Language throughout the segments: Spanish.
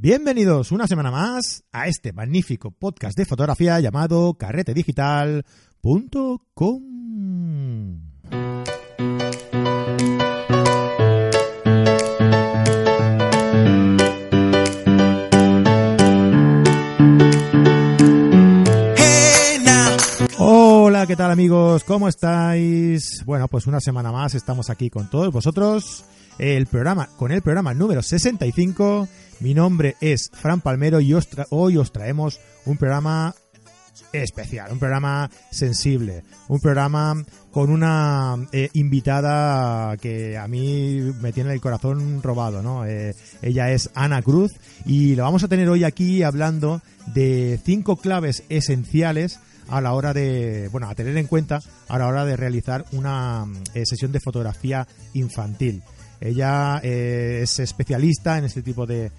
Bienvenidos una semana más a este magnífico podcast de fotografía llamado carretedigital.com. Hola, ¿qué tal amigos? ¿Cómo estáis? Bueno, pues una semana más estamos aquí con todos vosotros. El programa, con el programa número 65. Mi nombre es Fran Palmero y hoy os traemos un programa especial, un programa sensible, un programa con una eh, invitada que a mí me tiene el corazón robado, ¿no? Eh, ella es Ana Cruz y lo vamos a tener hoy aquí hablando de cinco claves esenciales a la hora de, bueno, a tener en cuenta a la hora de realizar una eh, sesión de fotografía infantil. Ella es especialista en este tipo de,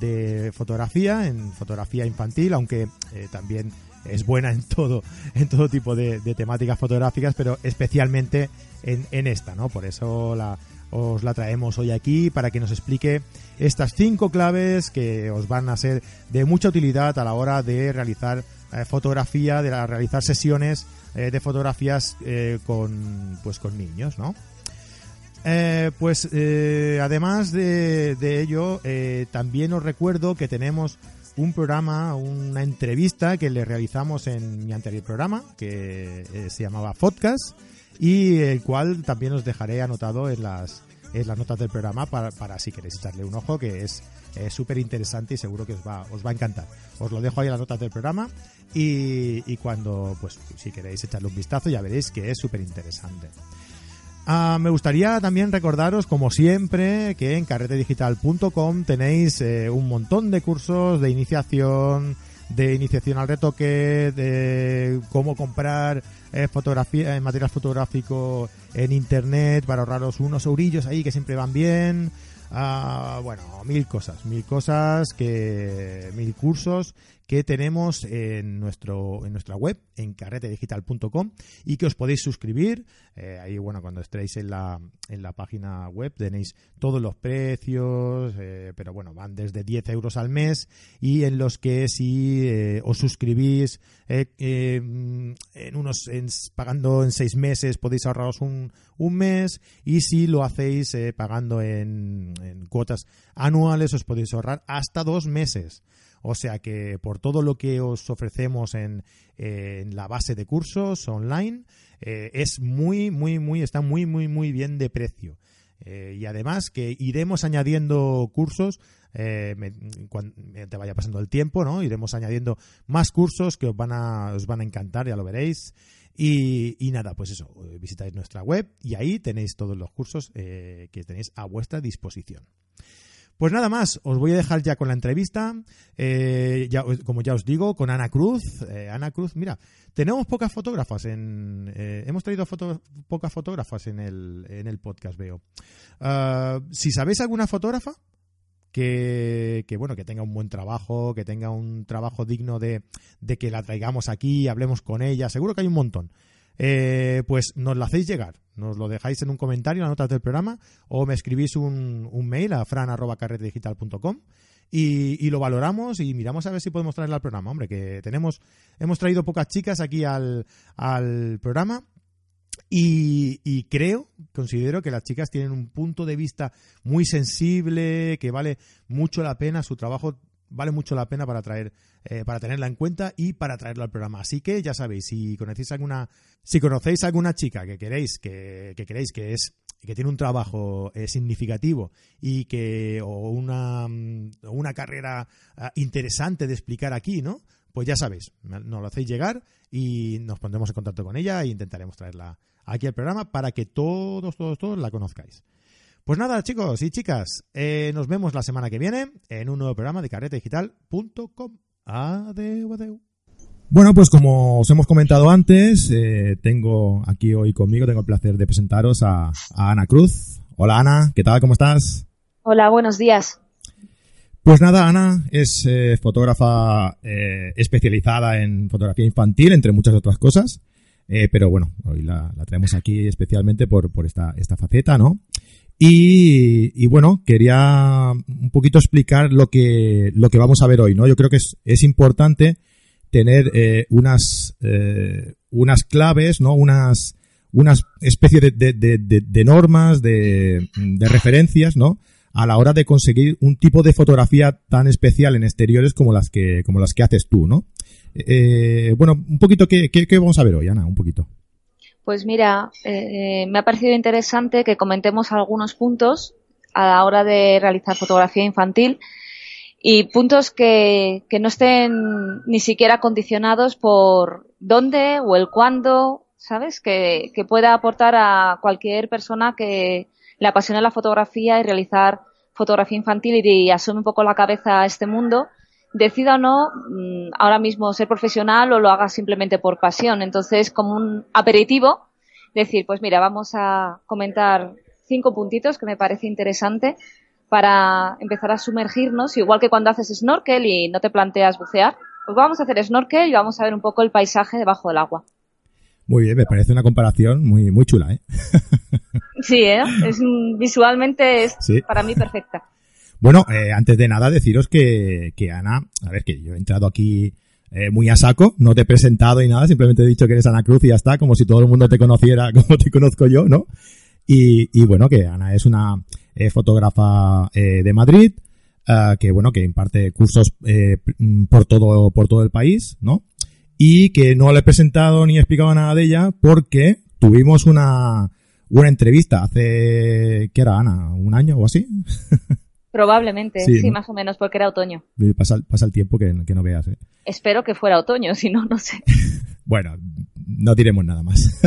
de, fotografía, en fotografía infantil, aunque eh, también es buena en todo, en todo tipo de, temáticas fotográficas, pero especialmente en, en, esta, ¿no? Por eso la, os la traemos hoy aquí para que nos explique estas cinco claves que os van a ser de mucha utilidad a la hora de realizar eh, fotografía, de la, realizar sesiones eh, de fotografías con, pues, con niños, ¿no? Pues además de, ello, también os recuerdo que tenemos un programa, una entrevista que le realizamos en mi anterior programa, que se llamaba Podcast, y el cual también os dejaré anotado en las, en las notas del programa para, para si queréis echarle un ojo, que es súper interesante y seguro que os va, os va a encantar. Os lo dejo ahí en las notas del programa y, y cuando, pues, si queréis echarle un vistazo, ya veréis que es súper interesante. Uh, me gustaría también recordaros, como siempre, que en carretedigital.com tenéis eh, un montón de cursos de iniciación, de iniciación al retoque, de cómo comprar eh, fotografía, eh, material fotográfico en internet para ahorraros unos eurillos ahí que siempre van bien. Uh, bueno, mil cosas, mil cosas que, mil cursos que tenemos en nuestro en nuestra web en carretedigital.com y que os podéis suscribir. Eh, ahí bueno cuando estéis en la en la página web tenéis todos los precios eh, pero bueno van desde 10 euros al mes y en los que si eh, os suscribís en unos en, pagando en seis meses podéis ahorraros un, un mes y si lo hacéis pagando en cuotas anuales os podéis ahorrar hasta dos meses o sea que por todo lo que os ofrecemos en, la base de cursos online, eh, es muy, muy, muy, está muy, muy, muy bien de precio. Eh, y además que iremos añadiendo cursos eh, cuando te vaya pasando el tiempo, ¿no? Iremos añadiendo más cursos que os van a, os van a encantar, ya lo veréis. Y, nada, pues eso, visitáis nuestra web y ahí tenéis todos los cursos que tenéis a vuestra disposición. Pues nada más, os voy a dejar ya con la entrevista, eh, ya, como ya os digo, con Ana Cruz. Eh, Ana Cruz, mira, tenemos pocas fotógrafas en... Eh, hemos traído pocas fotógrafas en el, en el podcast, veo. Uh, si sabéis alguna fotógrafa que, que, bueno, que tenga un buen trabajo, que tenga un trabajo digno de, de que la traigamos aquí, hablemos con ella, seguro que hay un montón eh, pues nos lo hacéis llegar. Nos lo dejáis en un comentario, en las notas del programa, o me escribís un, un mail a fran.carretedigital.com y, y lo valoramos y miramos a ver si podemos traerla al programa. Hombre, que tenemos, hemos traído pocas chicas aquí al, al programa. Y, y, creo, considero que las chicas tienen un punto de vista muy sensible, que vale mucho la pena, su trabajo vale mucho la pena para traer eh, para tenerla en cuenta y para traerlo al programa. Así que ya sabéis, si conocéis alguna, si conocéis alguna chica que queréis, que, que queréis que es que tiene un trabajo eh, significativo y que o una, una carrera uh, interesante de explicar aquí, ¿no? Pues ya sabéis, nos lo hacéis llegar y nos pondremos en contacto con ella e intentaremos traerla aquí al programa para que todos, todos, todos la conozcáis. Pues nada, chicos y chicas, eh, nos vemos la semana que viene en un nuevo programa de carretedigital.com. Adeu, adeu. Bueno, pues como os hemos comentado antes, eh, tengo aquí hoy conmigo, tengo el placer de presentaros a, a, Ana Cruz. Hola Ana, ¿qué tal? ¿Cómo estás? Hola, buenos días. Pues nada, Ana es eh, fotógrafa eh, especializada en fotografía infantil, entre muchas otras cosas. pero bueno, hoy la, la traemos aquí especialmente por, por esta, esta faceta, ¿no? Y, bueno, quería un poquito explicar lo que, lo que vamos a ver hoy, ¿no? Yo creo que es, es importante tener eh, unas, eh, unas claves, ¿no? Unas, unas especie de, de, de, normas, de, referencias, ¿no? A la hora de conseguir un tipo de fotografía tan especial en exteriores como las que, como las que haces tú, ¿no? Eh, bueno, un poquito, ¿qué, ¿qué, qué, vamos a ver hoy, Ana? Un poquito. Pues mira, eh, me ha parecido interesante que comentemos algunos puntos a la hora de realizar fotografía infantil y puntos que, que no estén ni siquiera condicionados por dónde o el cuándo, ¿sabes? Que, que pueda aportar a cualquier persona que le apasione la fotografía y realizar fotografía infantil y, y asume un poco la cabeza a este mundo decida o no mm, ahora mismo ser profesional o lo haga simplemente por pasión. Entonces, como un aperitivo, decir, pues mira, vamos a comentar cinco puntitos que me parece interesante para empezar a sumergirnos, igual que cuando haces snorkel y no te planteas bucear, pues vamos a hacer snorkel y vamos a ver un poco el paisaje debajo del agua. Muy bien, me parece una comparación muy muy chula, ¿eh? sí, ¿eh? Es, visualmente es para mí perfecta. Bueno, eh, antes de nada deciros que, que Ana, a ver, que yo he entrado aquí eh, muy a saco, no te he presentado y nada, simplemente he dicho que eres Ana Cruz y ya está, como si todo el mundo te conociera como te conozco yo, ¿no? Y, y bueno, que Ana es una eh, fotógrafa eh, de Madrid, uh, que bueno, que imparte cursos eh, por todo, por todo el país, ¿no? Y que no le he presentado ni he explicado nada de ella porque tuvimos una, una entrevista hace, ¿qué era Ana? ¿Un año o así? Probablemente, sí, más o menos, porque era otoño. Pasa, pasa el tiempo que, que no veas. ¿eh? Espero que fuera otoño, si no, no sé. bueno, no diremos nada más.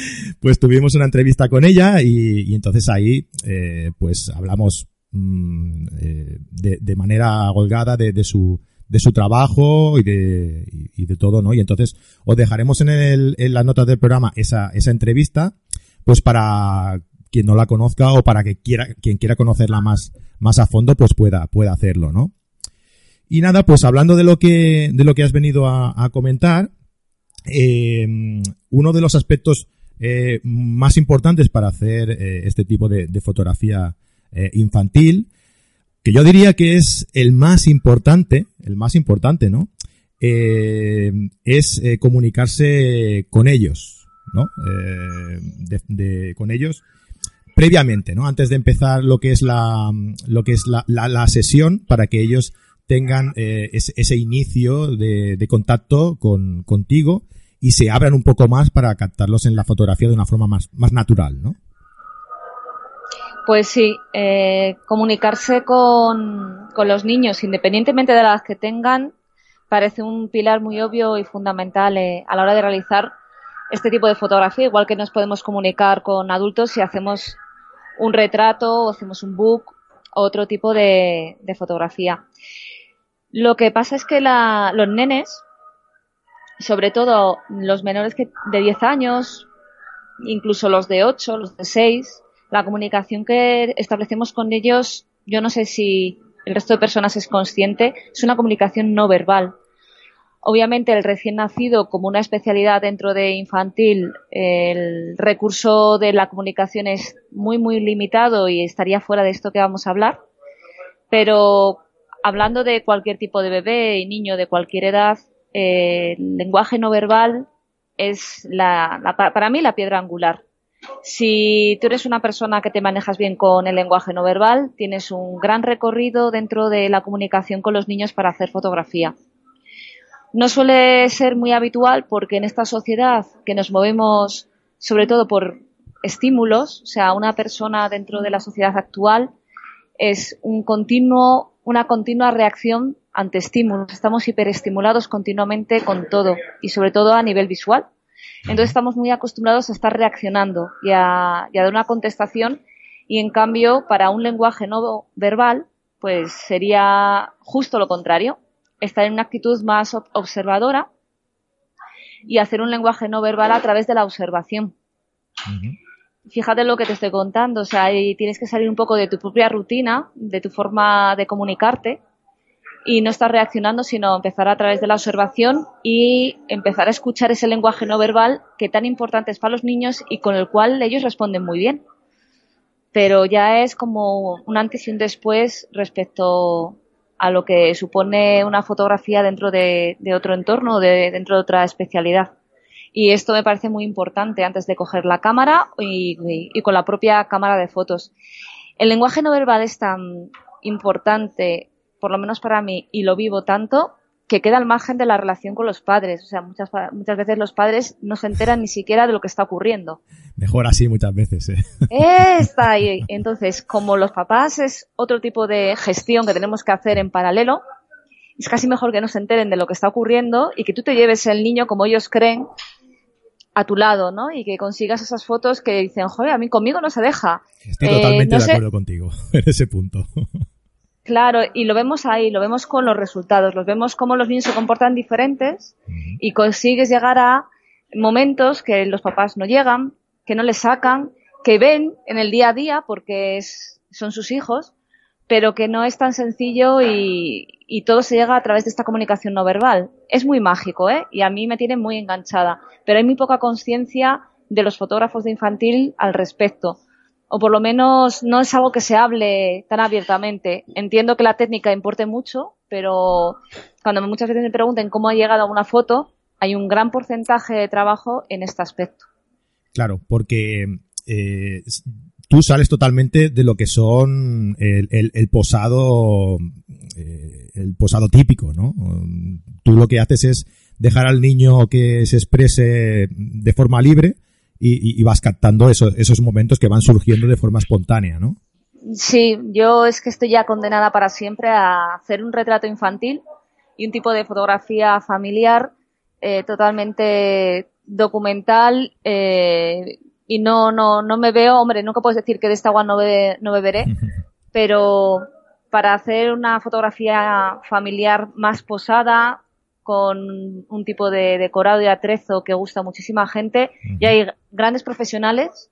pues tuvimos una entrevista con ella y, y entonces ahí, eh, pues hablamos mmm, eh, de, de, manera holgada de, de, su de su trabajo y de, y, y de todo, ¿no? Y entonces os dejaremos en, el, en las notas del programa esa, esa entrevista, pues para quien no la conozca o para que quiera, quien quiera conocerla más, más a fondo, pues pueda, pueda hacerlo, ¿no? Y nada, pues hablando de lo que, de lo que has venido a, comentar, eh, uno de los aspectos eh, más importantes para hacer eh, este tipo de, fotografía infantil, que yo diría que es el más importante, el más importante, ¿no? Es comunicarse con ellos, ¿no? Con ellos previamente, ¿no? Antes de empezar lo que es la, lo que es la, la, la sesión para que ellos tengan eh, ese, inicio de, de contacto con, contigo y se abran un poco más para captarlos en la fotografía de una forma más, más natural, ¿no? Pues sí, eh, comunicarse con, con los niños, independientemente de las que tengan, parece un pilar muy obvio y fundamental eh, a la hora de realizar este tipo de fotografía, igual que nos podemos comunicar con adultos si hacemos un retrato o hacemos un book o otro tipo de, fotografía. Lo que pasa es que la, los nenes, sobre todo los menores que, de 10 años, incluso los de 8, los de 6, la comunicación que establecemos con ellos, yo no sé si el resto de personas es consciente, es una comunicación no verbal. Obviamente el recién nacido como una especialidad dentro de infantil, el recurso de la comunicación es muy muy limitado y estaría fuera de esto que vamos a hablar. Pero hablando de cualquier tipo de bebé y niño de cualquier edad, eh, el lenguaje no verbal es la, la, para mí la piedra angular. Si tú eres una persona que te manejas bien con el lenguaje no verbal, tienes un gran recorrido dentro de la comunicación con los niños para hacer fotografía. No suele ser muy habitual porque en esta sociedad que nos movemos sobre todo por estímulos, o sea, una persona dentro de la sociedad actual es un continuo, una continua reacción ante estímulos. Estamos hiperestimulados continuamente con todo y sobre todo a nivel visual. Entonces estamos muy acostumbrados a estar reaccionando y a, y a dar una contestación y en cambio para un lenguaje no verbal pues sería justo lo contrario estar en una actitud más observadora y hacer un lenguaje no verbal a través de la observación. Uh -huh. Fíjate lo que te estoy contando, o sea, tienes que salir un poco de tu propia rutina, de tu forma de comunicarte y no estar reaccionando, sino empezar a través de la observación y empezar a escuchar ese lenguaje no verbal que tan importante es para los niños y con el cual ellos responden muy bien. pero ya es como un antes y un después respecto a lo que supone una fotografía dentro de, otro entorno, de, dentro de otra especialidad. Y esto me parece muy importante antes de coger la cámara y, y, con la propia cámara de fotos. El lenguaje no verbal es tan importante, por lo menos para mí, y lo vivo tanto, que queda al margen de la relación con los padres. O sea, muchas, muchas veces los padres no se enteran ni siquiera de lo que está ocurriendo. Mejor así muchas veces, ¿eh? Está ahí. Entonces, como los papás es otro tipo de gestión que tenemos que hacer en paralelo, es casi mejor que no se enteren de lo que está ocurriendo y que tú te lleves el niño como ellos creen a tu lado, ¿no? Y que consigas esas fotos que dicen, joder, a mí conmigo no se deja. Estoy totalmente eh, de acuerdo contigo en ese punto. Claro, y lo vemos ahí, lo vemos con los resultados, los vemos cómo los niños se comportan diferentes y consigues llegar a momentos que los papás no llegan, que no les sacan, que ven en el día a día porque es, son sus hijos, pero que no es tan sencillo y, y todo se llega a través de esta comunicación no verbal. Es muy mágico, ¿eh? Y a mí me tiene muy enganchada, pero hay muy poca conciencia de los fotógrafos de infantil al respecto o por lo menos no es algo que se hable tan abiertamente. Entiendo que la técnica importe mucho, pero cuando muchas veces me pregunten cómo ha llegado a una foto, hay un gran porcentaje de trabajo en este aspecto. Claro, porque eh, tú sales totalmente de lo que son el, posado eh, el posado típico, ¿no? Tú lo que haces es dejar al niño que se exprese de forma libre y, vas captando esos momentos que van surgiendo de forma espontánea, ¿no? Sí, yo es que estoy ya condenada para siempre a hacer un retrato infantil y un tipo de fotografía familiar eh, totalmente documental eh, y no, no, no me veo, hombre, nunca puedes decir que de esta agua no, no beberé, pero para hacer una fotografía familiar más posada, con un tipo de decorado y atrezo que gusta a muchísima gente y hay grandes profesionales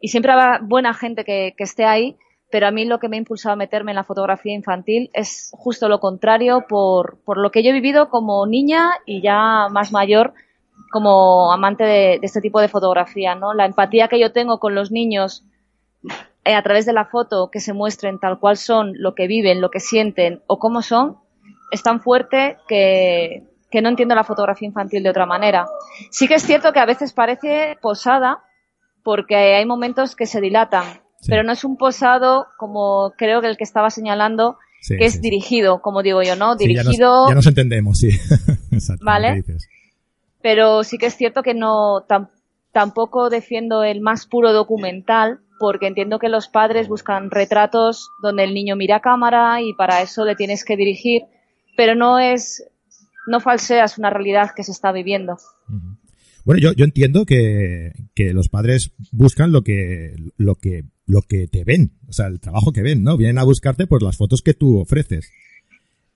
y siempre habrá buena gente que, esté ahí, pero a mí lo que me ha impulsado a meterme en la fotografía infantil es justo lo contrario por, por lo que yo he vivido como niña y ya más mayor como amante de, este tipo de fotografía, ¿no? La empatía que yo tengo con los niños eh, a través de la foto que se muestren tal cual son, lo que viven, lo que sienten o cómo son, es tan fuerte que, que no entiendo la fotografía infantil de otra manera. Sí que es cierto que a veces parece posada porque hay momentos que se dilatan, pero no es un posado como creo que el que estaba señalando, que es dirigido, como digo yo, ¿no? Dirigido. Ya nos, entendemos, sí. vale. Pero sí que es cierto que no tampoco defiendo el más puro documental, porque entiendo que los padres buscan retratos donde el niño mira a cámara y para eso le tienes que dirigir, pero no es no falseas una realidad que se está viviendo. Bueno, yo, yo entiendo que, que, los padres buscan lo que, lo que, lo que te ven, o sea, el trabajo que ven, ¿no? Vienen a buscarte por las fotos que tú ofreces.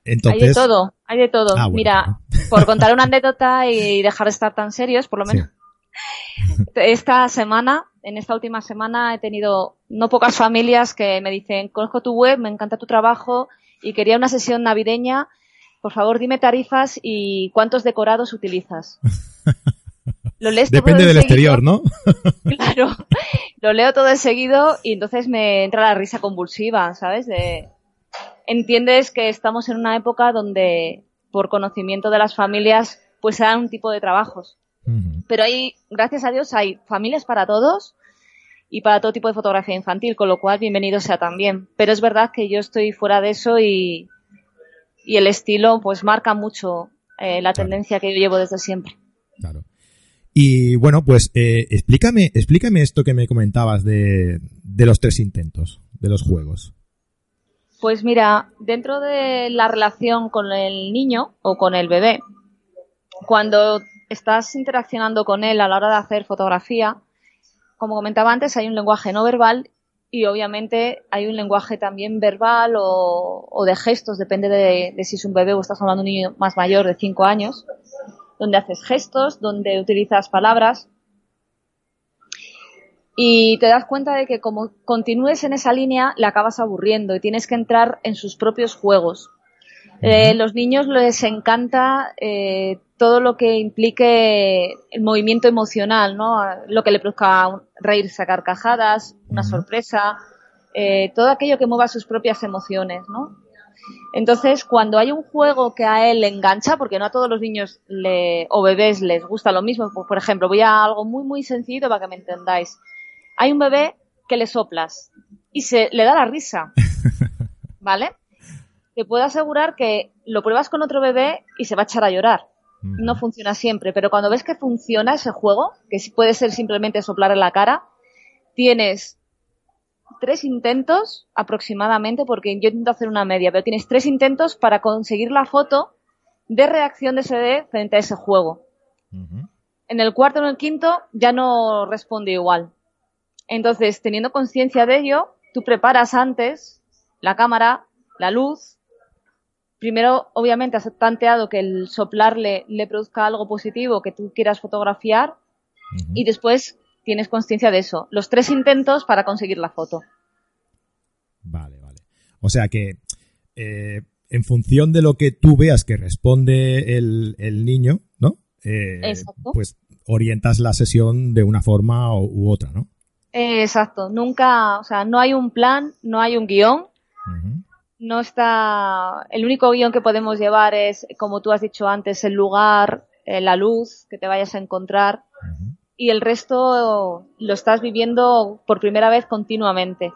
Entonces... Hay de todo, hay de todo. Ah, Mira, por contar una anécdota y dejar de estar tan serios, por lo menos. Esta semana, en esta última semana, he tenido no pocas familias que me dicen, conozco tu web, me encanta tu trabajo y quería una sesión navideña por favor, dime tarifas y cuántos decorados utilizas. Lo lees Depende del exterior, ¿no? claro. Lo leo todo de seguido y entonces me entra la risa convulsiva, ¿sabes? De... Entiendes que estamos en una época donde, por conocimiento de las familias, pues se dan un tipo de trabajos. Pero hay, gracias a Dios, hay familias para todos y para todo tipo de fotografía infantil, con lo cual bienvenido sea también. Pero es verdad que yo estoy fuera de eso y, y el estilo pues marca mucho eh, la tendencia que yo llevo desde siempre. Claro. Y bueno, pues eh, explícame, explícame esto que me comentabas de, de los tres intentos, de los juegos. Pues mira, dentro de la relación con el niño o con el bebé, cuando estás interaccionando con él a la hora de hacer fotografía, como comentaba antes, hay un lenguaje no verbal y obviamente hay un lenguaje también verbal o, de gestos, depende de, si es un bebé o estás hablando de un niño más mayor de 5 años, donde haces gestos, donde utilizas palabras y te das cuenta de que como continúes en esa línea le acabas aburriendo y tienes que entrar en sus propios juegos. Eh, los niños les encanta eh, todo lo que implique el movimiento emocional, ¿no? Lo que le produzca reírse a carcajadas, una sorpresa, eh, todo aquello que mueva sus propias emociones, ¿no? Entonces, cuando hay un juego que a él le engancha, porque no a todos los niños le, o bebés les gusta lo mismo, por ejemplo, voy a algo muy, muy sencillo para que me entendáis. Hay un bebé que le soplas y se le da la risa, ¿vale? Te puedo asegurar que lo pruebas con otro bebé y se va a echar a llorar. No funciona siempre, pero cuando ves que funciona ese juego, que puede ser simplemente soplar en la cara, tienes tres intentos aproximadamente, porque yo intento hacer una media, pero tienes tres intentos para conseguir la foto de reacción de ese bebé frente a ese juego. En el cuarto o en el quinto ya no responde igual. Entonces, teniendo conciencia de ello, tú preparas antes la cámara, la luz. Primero, obviamente, has tanteado que el soplarle le produzca algo positivo que tú quieras fotografiar. Y después tienes conciencia de eso. Los tres intentos para conseguir la foto. Vale, vale. O sea que eh, en función de lo que tú veas que responde el, niño, ¿no? Eh, Exacto. Pues orientas la sesión de una forma u, otra, ¿no? exacto. Nunca, o sea, no hay un plan, no hay un guion. No está. El único guion que podemos llevar es, como tú has dicho antes, el lugar, eh, la luz que te vayas a encontrar y el resto lo estás viviendo por primera vez continuamente.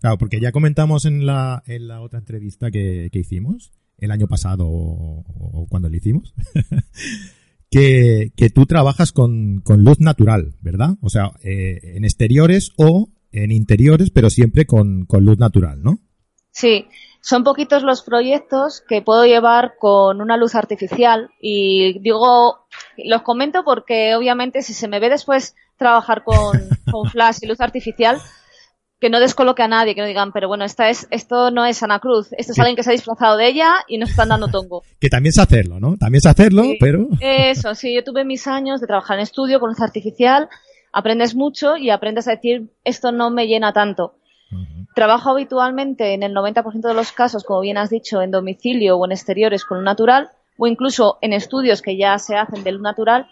Claro, porque ya comentamos en la, en la otra entrevista que, hicimos, el año pasado o, cuando lo hicimos, que, tú trabajas con, luz natural, ¿verdad? O sea, eh, en exteriores o en interiores, pero siempre con, con luz natural, ¿no? Sí, son poquitos los proyectos que puedo llevar con una luz artificial y digo, los comento porque obviamente si se me ve después trabajar con, flash y luz artificial, que no descoloque a nadie, que no digan, pero bueno, esta es, esto no es Ana Cruz, esto es alguien que se ha disfrazado de ella y nos están dando tongo. Que también sé hacerlo, ¿no? También sé hacerlo, pero... Eso, sí, yo tuve mis años de trabajar en estudio con luz artificial, aprendes mucho y aprendes a decir, esto no me llena tanto. Trabajo habitualmente en el 90% de los casos, como bien has dicho, en domicilio o en exteriores con un natural, o incluso en estudios que ya se hacen de luz natural,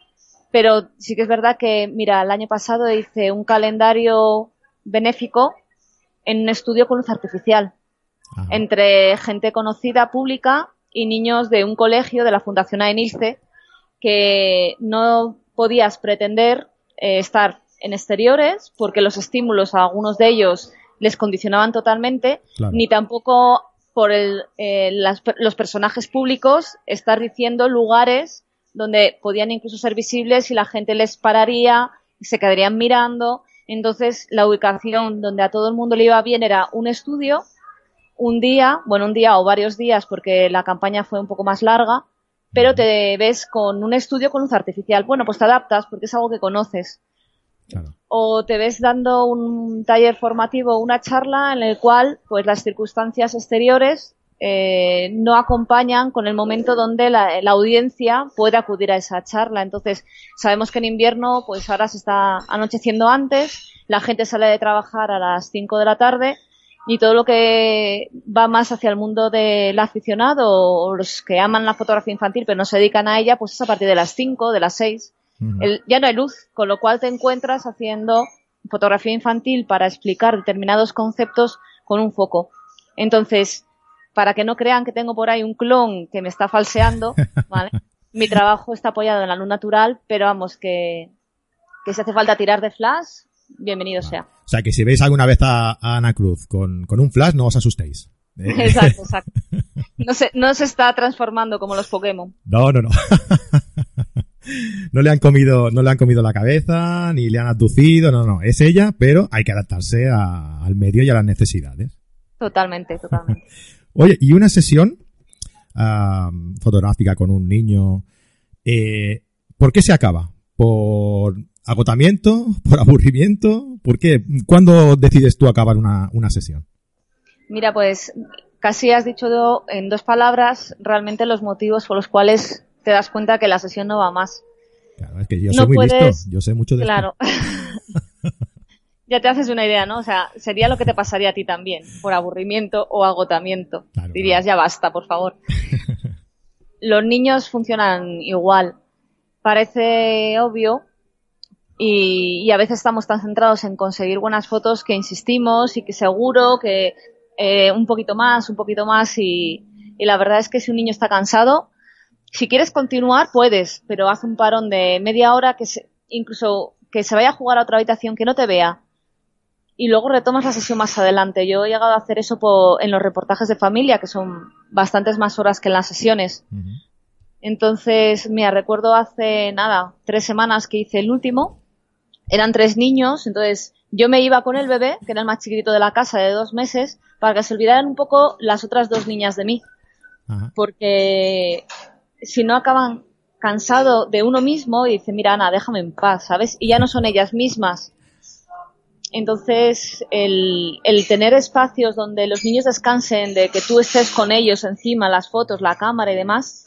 pero sí que es verdad que, mira, el año pasado hice un calendario benéfico en un estudio con luz artificial, entre gente conocida, pública, y niños de un colegio de la Fundación AENILCE, que no podías pretender eh, estar en exteriores porque los estímulos a algunos de ellos les condicionaban totalmente, ni tampoco por el, eh, los personajes públicos estar diciendo lugares donde podían incluso ser visibles y la gente les pararía, se quedarían mirando. Entonces, la ubicación donde a todo el mundo le iba bien era un estudio, un día, bueno, un día o varios días porque la campaña fue un poco más larga, pero te ves con un estudio con luz artificial. Bueno, pues te adaptas porque es algo que conoces. O te ves dando un taller formativo, una charla en el cual, pues las circunstancias exteriores eh, no acompañan con el momento donde la, audiencia puede acudir a esa charla. Entonces, sabemos que en invierno, pues ahora se está anocheciendo antes, la gente sale de trabajar a las 5 de la tarde y todo lo que va más hacia el mundo del aficionado o los que aman la fotografía infantil pero no se dedican a ella, pues es a partir de las 5, de las 6 ya no hay luz, con lo cual te encuentras haciendo fotografía infantil para explicar determinados conceptos con un foco. Entonces, para que no crean que tengo por ahí un clon que me está falseando, mi trabajo está apoyado en la luz natural, pero vamos, que, que si hace falta tirar de flash, bienvenido sea. O sea, que si veis alguna vez a, Ana Cruz con, con, un flash, no os asustéis. ¿eh? Exacto, exacto. No se, no se está transformando como los Pokémon. No, no, no. No le han comido, no le han comido la cabeza, ni le han abducido, no, no, es ella, pero hay que adaptarse al medio y a las necesidades. Totalmente, totalmente. Oye, y una sesión fotográfica con un niño, eh, ¿por qué se acaba? ¿Por agotamiento? ¿Por aburrimiento? ¿Por qué? ¿Cuándo decides tú acabar una, una sesión? Mira, pues casi has dicho en dos palabras realmente los motivos por los cuales te das cuenta que la sesión no va más. Claro, es que yo soy muy listo, yo sé mucho de Claro. ya te haces una idea, ¿no? O sea, sería lo que te pasaría a ti también, por aburrimiento o agotamiento. Dirías, ya basta, por favor. Los niños funcionan igual. Parece obvio, y, a veces estamos tan centrados en conseguir buenas fotos que insistimos y que seguro que eh, un poquito más, un poquito más y, la verdad es que si un niño está cansado, si quieres continuar puedes, pero haz un parón de media hora que incluso que se vaya a jugar a otra habitación que no te vea y luego retomas la sesión más adelante. Yo he llegado a hacer eso en los reportajes de familia, que son bastantes más horas que en las sesiones. Entonces, mira, recuerdo hace nada, tres semanas que hice el último eran tres niños, entonces yo me iba con el bebé, que era el más chiquitito de la casa, de dos meses, para que se olvidaran un poco las otras dos niñas de mí. Porque si no acaban cansado de uno mismo y dicen, mira Ana, déjame en paz, ¿sabes? Y ya no son ellas mismas. Entonces, el, el tener espacios donde los niños descansen, de que tú estés con ellos encima, las fotos, la cámara y demás,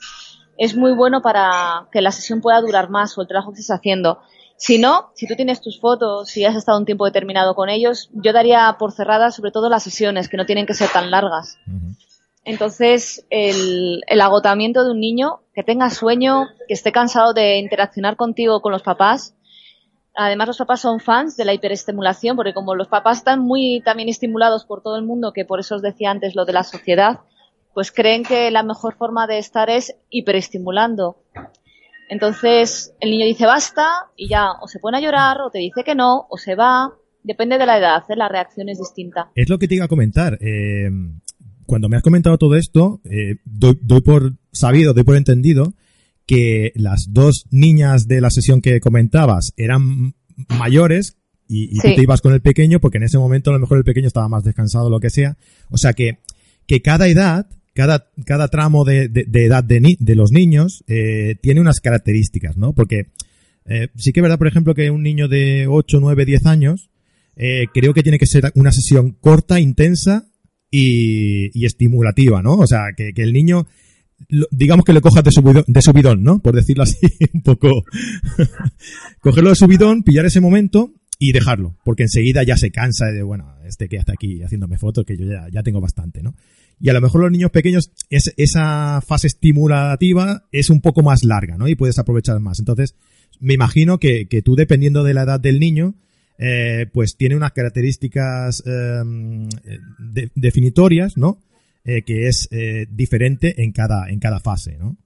es muy bueno para que la sesión pueda durar más o el trabajo que estés haciendo. Si no, si tú tienes tus fotos, si has estado un tiempo determinado con ellos, yo daría por cerradas sobre todo las sesiones, que no tienen que ser tan largas. Entonces, el, agotamiento de un niño, que tenga sueño, que esté cansado de interaccionar contigo con los papás. Además, los papás son fans de la hiperestimulación, porque como los papás están muy también estimulados por todo el mundo, que por eso os decía antes lo de la sociedad, pues creen que la mejor forma de estar es hiperestimulando. Entonces el niño dice basta y ya o se pone a llorar o te dice que no o se va. Depende de la edad, ¿eh? la reacción es distinta. Es lo que te iba a comentar. Eh, cuando me has comentado todo esto, eh, doy, por sabido, doy por entendido que las dos niñas de la sesión que comentabas eran mayores y, tú te ibas con el pequeño porque en ese momento a lo mejor el pequeño estaba más descansado o lo que sea. O sea que, que cada edad cada, cada tramo de, de, edad de, de, los niños eh, tiene unas características, ¿no? Porque eh, sí que es verdad, por ejemplo, que un niño de 8, 9, 10 años, eh, creo que tiene que ser una sesión corta, intensa y, estimulativa, ¿no? O sea, que, el niño, digamos que le cojas de subidón, de subidón, ¿no? Por decirlo así, un poco. Cogerlo de subidón, pillar ese momento y dejarlo, porque enseguida ya se cansa de, bueno, este que está aquí haciéndome fotos, que yo ya, ya tengo bastante, ¿no? Y a lo mejor los niños pequeños, es, esa fase estimulativa es un poco más larga, ¿no? Y puedes aprovechar más. Entonces, me imagino que, que tú, dependiendo de la edad del niño, eh, pues tiene unas características em, definitorias, ¿no? Eh, que es eh, diferente en cada, en cada fase, ¿no?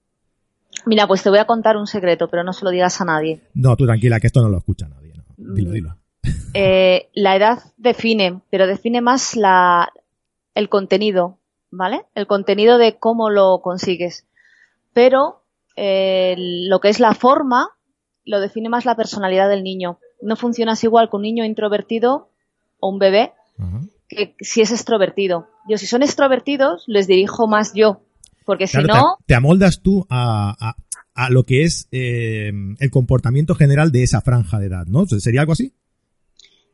Mira, pues te voy a contar un secreto, pero no se lo digas a nadie. No, tú tranquila, que esto no lo escucha nadie. ¿no? Dilo, dilo. Eh, la edad define, pero define más la, el contenido, ¿vale? El contenido de cómo lo consigues. Pero eh, lo que es la forma lo define más la personalidad del niño. No funcionas igual con un niño introvertido o un bebé que si es extrovertido. Yo, si son extrovertidos, les dirijo más yo. Porque si no. Te, amoldas tú a, a, lo que es eh, el comportamiento general de esa franja de edad, ¿no? ¿Sería algo así?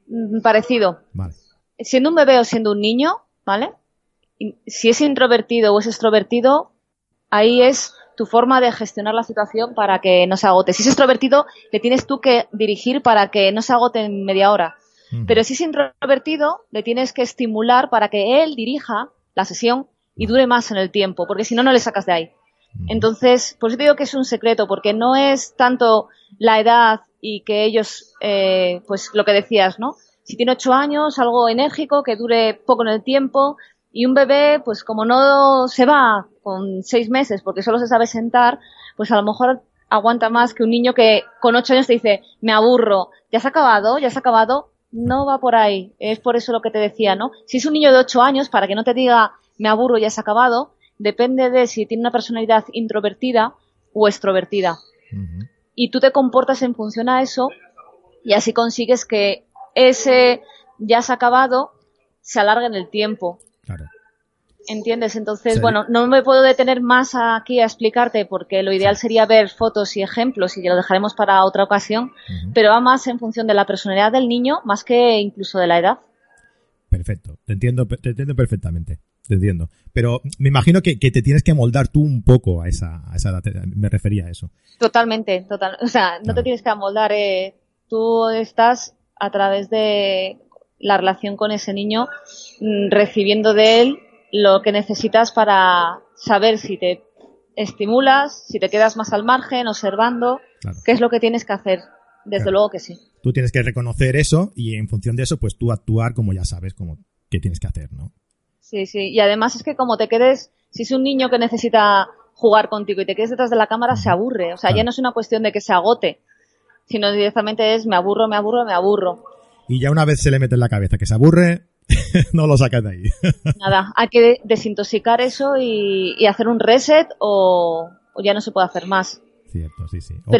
Mm, parecido. Vale. Siendo un bebé o siendo un niño, ¿vale? Si es introvertido o es extrovertido, ahí es tu forma de gestionar la situación para que no se agote. Si es extrovertido, le tienes tú que dirigir para que no se agote en media hora. Pero si es introvertido, le tienes que estimular para que él dirija la sesión y dure más en el tiempo, porque si no, no le sacas de ahí. Entonces, por eso digo que es un secreto, porque no es tanto la edad y que ellos, eh, pues lo que decías, ¿no? Si tiene ocho años, algo enérgico, que dure poco en el tiempo, y un bebé, pues como no se va con seis meses porque solo se sabe sentar, pues a lo mejor aguanta más que un niño que con ocho años te dice, me aburro, ¿ya has acabado? ¿Ya has acabado? No va por ahí. Es por eso lo que te decía, ¿no? Si es un niño de ocho años, para que no te diga, me aburro, ya has acabado, depende de si tiene una personalidad introvertida o extrovertida. Y tú te comportas en función a eso y así consigues que ese ya has acabado se alargue en el tiempo. Claro. ¿Entiendes? Entonces, bueno, no me puedo detener más aquí a explicarte porque lo ideal sería ver fotos y ejemplos y lo dejaremos para otra ocasión, pero va más en función de la personalidad del niño más que incluso de la edad. Perfecto, te entiendo, te entiendo perfectamente, te entiendo. Pero me imagino que, te tienes que moldar tú un poco a esa, a esa edad, me refería a eso. Totalmente, total. O sea, no, te tienes que amoldar, eh, tú estás a través de la relación con ese niño, mm, recibiendo de él lo que necesitas para saber si te estimulas, si te quedas más al margen, observando, qué es lo que tienes que hacer. Desde luego que sí. tú tienes que reconocer eso y en función de eso, pues tú actuar como ya sabes como qué tienes que hacer, ¿no? Sí, sí. Y además es que como te quedes, si es un niño que necesita jugar contigo y te quedes detrás de la cámara, se aburre. O sea, ya no es una cuestión de que se agote, sino directamente es me aburro, me aburro, me aburro. Y ya una vez se le mete en la cabeza que se aburre, no lo sacas de ahí. Nada, hay que desintoxicar eso y, hacer un reset o ya no se puede hacer más. Cierto, sí, sí. O,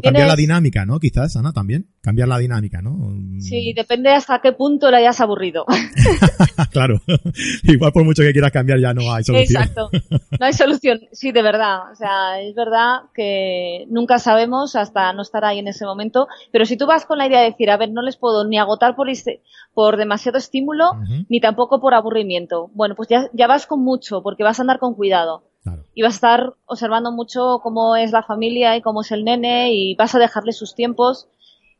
cambiar, la dinámica, ¿no? Quizás, Ana, también. Cambiar la dinámica, ¿no? Sí, depende hasta qué punto le hayas aburrido. claro. Igual por mucho que quieras cambiar ya no hay solución. Exacto. No hay solución. Sí, de verdad. O sea, es verdad que nunca sabemos hasta no estar ahí en ese momento. Pero si tú vas con la idea de decir, a ver, no les puedo ni agotar por, por demasiado estímulo, ni tampoco por aburrimiento. Bueno, pues ya, ya vas con mucho, porque vas a andar con cuidado. Y vas a estar observando mucho cómo es la familia y cómo es el nene y vas a dejarle sus tiempos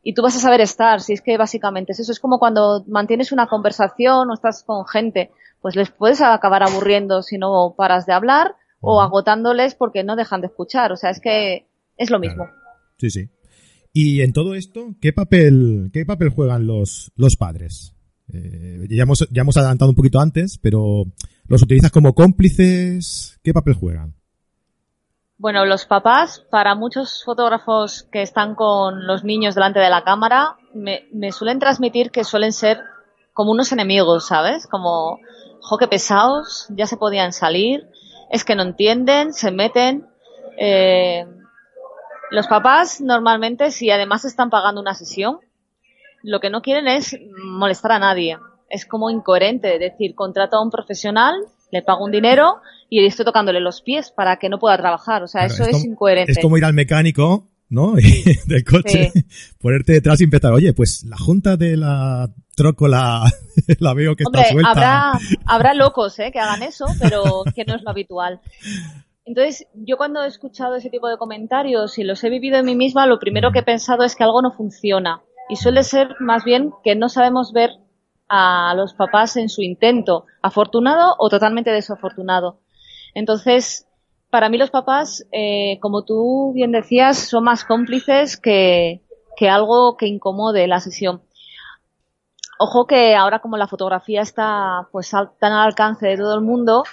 y tú vas a saber estar, si es que básicamente es eso. Es como cuando mantienes una conversación o estás con gente, pues les puedes acabar aburriendo si no paras de hablar o agotándoles porque no dejan de escuchar. O sea, es que es lo mismo. Sí, sí. Y en todo esto, ¿qué papel, qué papel juegan los, los padres? Eh, ya, hemos, ya hemos adelantado un poquito antes, pero ¿los utilizas como cómplices? ¿Qué papel juegan? Bueno, los papás, para muchos fotógrafos que están con los niños delante de la cámara, me, suelen transmitir que suelen ser como unos enemigos, ¿sabes? Como, jo, qué pesados, ya se podían salir, es que no entienden, se meten. Eh, los papás normalmente, si además están pagando una sesión, lo que no quieren es molestar a nadie. Es como incoherente, decir, contrato a un profesional, le pago un dinero y estoy tocándole los pies para que no pueda trabajar. O sea, eso es, incoherente. Es como ir al mecánico, ¿no? del coche, ponerte detrás y empezar, oye, pues la junta de la trócola la veo que está suelta. Habrá, habrá locos, ¿eh? Que hagan eso, pero que no es lo habitual. Entonces, yo cuando he escuchado ese tipo de comentarios y los he vivido en mí misma, lo primero que he pensado es que algo no funciona y suele ser más bien que no sabemos ver a los papás en su intento, afortunado o totalmente desafortunado. Entonces, para mí los papás, eh, como tú bien decías, son más cómplices que, que algo que incomode la sesión. Ojo que ahora como la fotografía está pues tan al alcance de todo el mundo,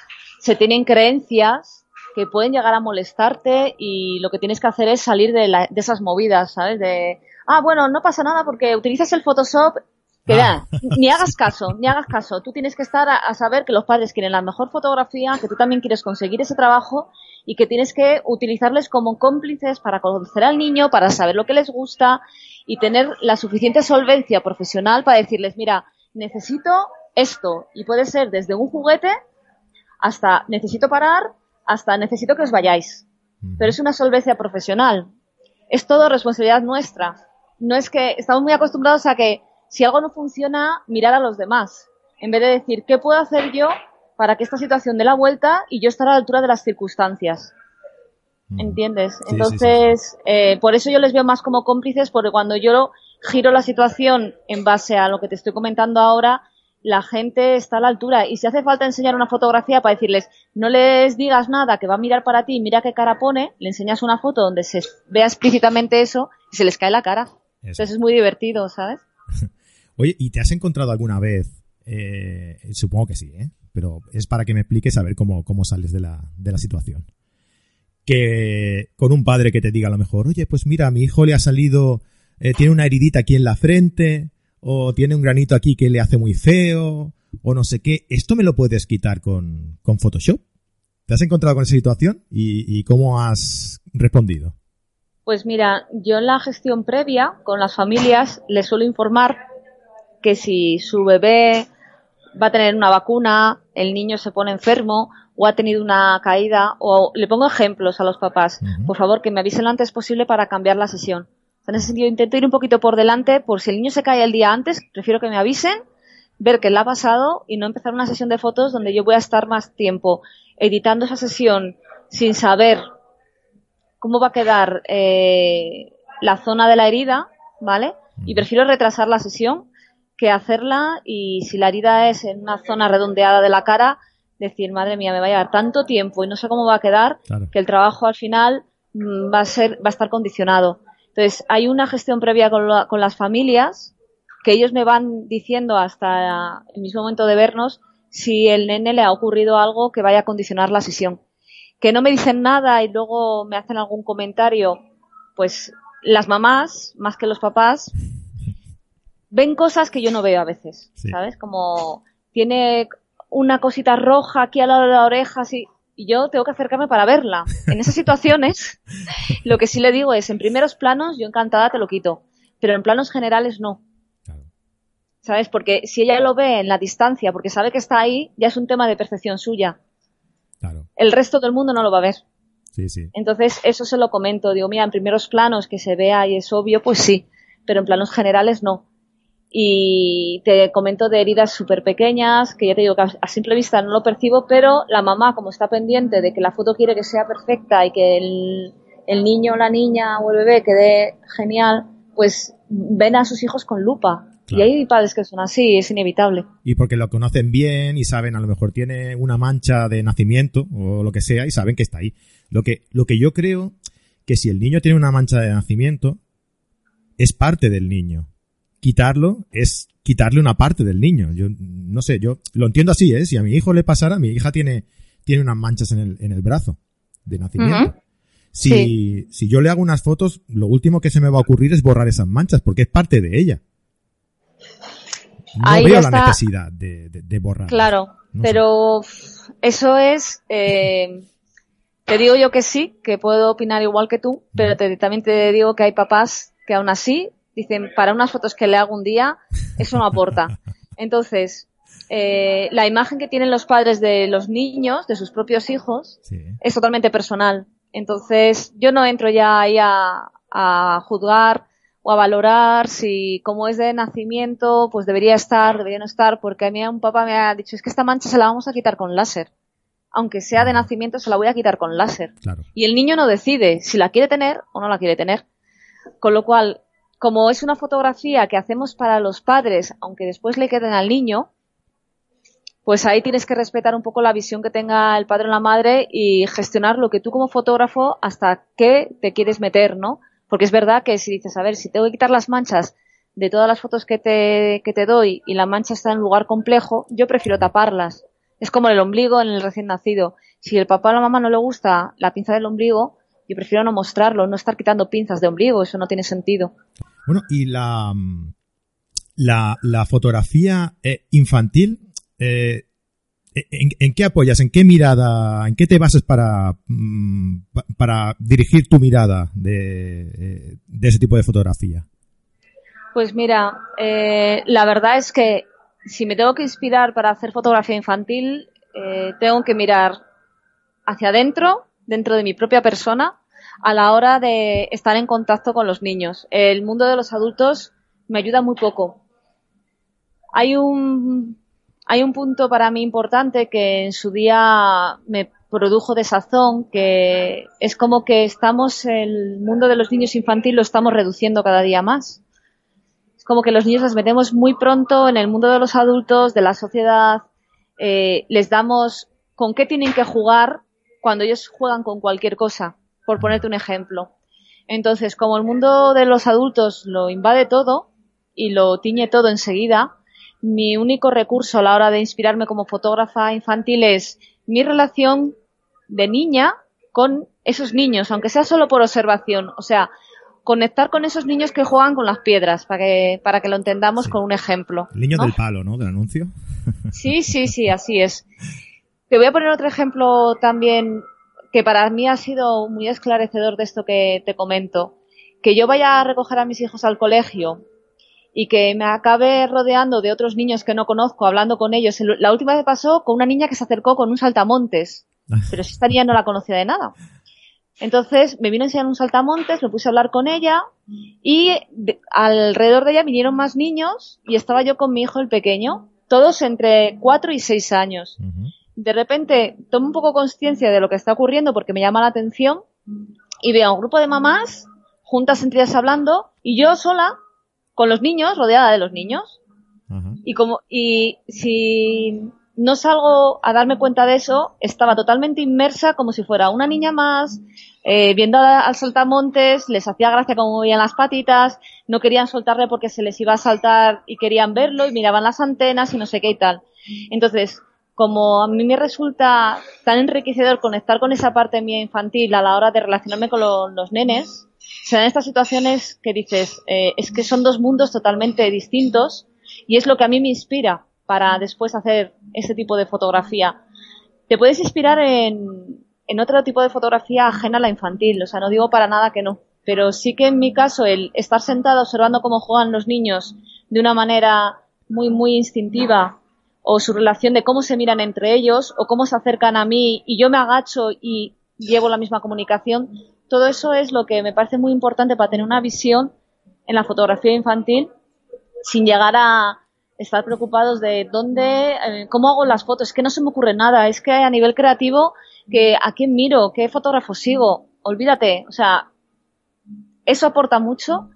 se tienen creencias que pueden llegar a molestarte y lo que tienes que hacer es salir de, de esas movidas, ¿sabes? De, ah, bueno, no pasa nada porque utilizas el Photoshop, que ah. ni hagas caso, ni hagas caso. Tú tienes que estar a, saber que los padres quieren la mejor fotografía, que tú también quieres conseguir ese trabajo y que tienes que utilizarles como cómplices para conocer al niño, para saber lo que les gusta y tener la suficiente solvencia profesional para decirles, mira, necesito esto. Y puede ser desde un juguete hasta necesito parar, hasta necesito que os vayáis. Pero es una solvencia profesional. Es todo responsabilidad nuestra no es que estamos muy acostumbrados a que si algo no funciona, mirar a los demás, en vez de decir, ¿qué puedo hacer yo para que esta situación dé la vuelta y yo estar a la altura de las circunstancias? Mm. ¿Entiendes? Entonces, eh, por eso yo les veo más como cómplices, porque cuando yo giro la situación en base a lo que te estoy comentando ahora, la gente está a la altura. Y si hace falta enseñar una fotografía para decirles, no les digas nada, que va a mirar para ti, mira qué cara pone, le enseñas una foto donde se vea explícitamente eso y se les cae la cara. Entonces es muy divertido, ¿sabes? Oye, ¿y te has encontrado alguna vez? Eh, supongo que sí, ¿eh? Pero es para que me expliques a ver cómo, cómo sales de la, de la situación. Que con un padre que te diga a lo mejor, oye, pues mira, a mi hijo le ha salido, eh, tiene una heridita aquí en la frente, o tiene un granito aquí que le hace muy feo, o no sé qué. ¿Esto me lo puedes quitar con, con Photoshop? ¿Te has encontrado con esa situación y, y cómo has respondido? Pues mira, yo en la gestión previa con las familias les suelo informar que si su bebé va a tener una vacuna, el niño se pone enfermo o ha tenido una caída o le pongo ejemplos a los papás, por favor que me avisen lo antes posible para cambiar la sesión. En ese sentido intento ir un poquito por delante por si el niño se cae el día antes, prefiero que me avisen, ver qué le ha pasado y no empezar una sesión de fotos donde yo voy a estar más tiempo editando esa sesión sin saber cómo va a quedar eh, la zona de la herida, ¿vale? Y prefiero retrasar la sesión que hacerla y si la herida es en una zona redondeada de la cara, decir, madre mía, me va a llevar tanto tiempo y no sé cómo va a quedar, que el trabajo al final mm, va a ser, va a estar condicionado. Entonces, hay una gestión previa con, con las familias que ellos me van diciendo hasta el mismo momento de vernos si el nene le ha ocurrido algo que vaya a condicionar la sesión. Que no me dicen nada y luego me hacen algún comentario, pues las mamás, más que los papás, ven cosas que yo no veo a veces, ¿sabes? Como tiene una cosita roja aquí al lado de la oreja, así, y yo tengo que acercarme para verla. En esas situaciones, lo que sí le digo es, en primeros planos, yo encantada te lo quito, pero en planos generales no. ¿Sabes? Porque si ella lo ve en la distancia, porque sabe que está ahí, ya es un tema de percepción suya. El resto del mundo no lo va a ver. Sí, sí. Entonces, eso se lo comento. Digo, mira, en primeros planos que se vea y es obvio, pues sí, pero en planos generales no y te comento de heridas súper pequeñas, que ya te digo que a simple vista no lo percibo, pero la mamá, como está pendiente de que la foto quiere que sea perfecta y que el, el niño la niña o el bebé quede genial, pues ven a sus hijos con lupa. Y hay padres que son así, es inevitable. Y porque lo conocen bien y saben, a lo mejor tiene una mancha de nacimiento o lo que sea y saben que está ahí. Lo que, lo que yo creo que si el niño tiene una mancha de nacimiento, es parte del niño quitarlo es quitarle una parte del niño. Yo no sé, yo lo entiendo así, ¿eh? Si a mi hijo le pasara, mi hija tiene, tiene unas manchas en el, en el brazo de nacimiento. Si, si yo le hago unas fotos, lo último que se me va a ocurrir es borrar esas manchas, porque es parte de ella. No veo la necesidad de, de, borrar. Claro, pero eso es, eh, te digo yo que sí, que puedo opinar igual que tú, pero también te digo que hay papás que aún así dicen, para unas fotos que le hago un día, eso no aporta. Entonces, eh, la imagen que tienen los padres de los niños, de sus propios hijos, es totalmente personal. Entonces, yo no entro ya ahí a, a, juzgar o a valorar si, como es de nacimiento, pues debería estar, debería no estar, porque a mí un papá me ha dicho, es que esta mancha se la vamos a quitar con láser. Aunque sea de nacimiento, se la voy a quitar con láser. Y el niño no decide si la quiere tener o no la quiere tener. Con lo cual, como es una fotografía que hacemos para los padres, aunque después le queden al niño, pues ahí tienes que respetar un poco la visión que tenga el padre o la madre y gestionar lo que tú como fotógrafo hasta qué te quieres meter, ¿no? Porque es verdad que si dices, a ver, si tengo que quitar las manchas de todas las fotos que te, que te doy y la mancha está en un lugar complejo, yo prefiero taparlas. Es como el ombligo en el recién nacido. Si el papá o la mamá no le gusta la pinza del ombligo, yo prefiero no mostrarlo, no estar quitando pinzas de ombligo, eso no tiene sentido. Bueno, y la, la, fotografía eh, infantil, eh, ¿en, qué apoyas? ¿En qué mirada? ¿En qué te bases para, mm, para dirigir tu mirada de, eh, de ese tipo de fotografía? Pues mira, la verdad es que si me tengo que inspirar para hacer fotografía infantil, tengo que mirar hacia adentro dentro de mi propia persona a la hora de estar en contacto con los niños. El mundo de los adultos me ayuda muy poco. Hay un, hay un punto para mí importante que en su día me produjo desazón, que es como que estamos, el mundo de los niños infantil lo estamos reduciendo cada día más. Es como que los niños los metemos muy pronto en el mundo de los adultos, de la sociedad, eh, les damos con qué tienen que jugar cuando ellos juegan con cualquier cosa, por ponerte un ejemplo. Entonces, como el mundo de los adultos lo invade todo y lo tiñe todo enseguida, mi único recurso a la hora de inspirarme como fotógrafa infantil es mi relación de niña con esos niños, aunque sea solo por observación. O sea, conectar con esos niños que juegan con las piedras, para que, para que lo entendamos con un ejemplo. El niño del palo, ¿no? Del anuncio. Sí, sí, sí, así es. Te voy a poner otro ejemplo también que para mí ha sido muy esclarecedor de esto que te comento. Que yo vaya a recoger a mis hijos al colegio y que me acabe rodeando de otros niños que no conozco, hablando con ellos. La última vez pasó con una niña que se acercó con un saltamontes, pero si esta niña no la conocía de nada. Entonces me vino a enseñar un saltamontes, me puse a hablar con ella y alrededor de ella vinieron más niños y estaba yo con mi hijo el pequeño, todos entre cuatro y seis años de repente tomo un poco conciencia de lo que está ocurriendo porque me llama la atención y veo a un grupo de mamás juntas entre ellas hablando y yo sola con los niños, rodeada de los niños. Y como, y si no salgo a darme cuenta de eso, estaba totalmente inmersa como si fuera una niña más, eh, viendo al saltamontes, les hacía gracia como movían las patitas, no querían soltarle porque se les iba a saltar y querían verlo y miraban las antenas y no sé qué y tal. Entonces, como a mí me resulta tan enriquecedor conectar con esa parte mía infantil a la hora de relacionarme con los nenes, se dan estas situaciones que dices, eh, es que son dos mundos totalmente distintos y es lo que a mí me inspira para después hacer ese tipo de fotografía. Te puedes inspirar en, en otro tipo de fotografía ajena a la infantil, o sea, no digo para nada que no, pero sí que en mi caso el estar sentado observando cómo juegan los niños de una manera muy, muy instintiva, o su relación de cómo se miran entre ellos, o cómo se acercan a mí y yo me agacho y llevo la misma comunicación, todo eso es lo que me parece muy importante para tener una visión en la fotografía infantil sin llegar a, estar preocupados de dónde, eh, cómo hago las fotos. Es que no se me ocurre nada. Es que a nivel creativo, que a quién miro, qué fotógrafo sigo. Olvídate. O sea, eso aporta mucho,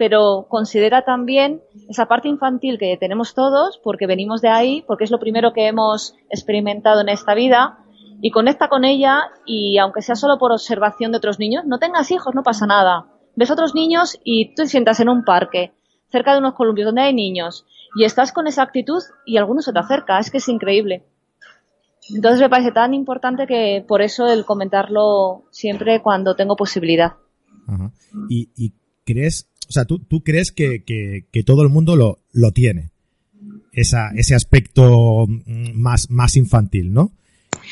pero considera también esa parte infantil que tenemos todos, porque venimos de ahí, porque es lo primero que hemos experimentado en esta vida, y conecta con ella, y aunque sea solo por observación de otros niños, no tengas hijos, no pasa nada. Ves otros niños y tú te sientas en un parque, cerca de unos columpios donde hay niños, y estás con esa actitud y alguno se te acerca, es que es increíble. Entonces me parece tan importante que por eso el comentarlo siempre cuando tengo posibilidad. ¿Y, crees, o sea, tú, tú crees que, que, todo el mundo lo, lo tiene? Esa, ese aspecto mm, más, más infantil, ¿no?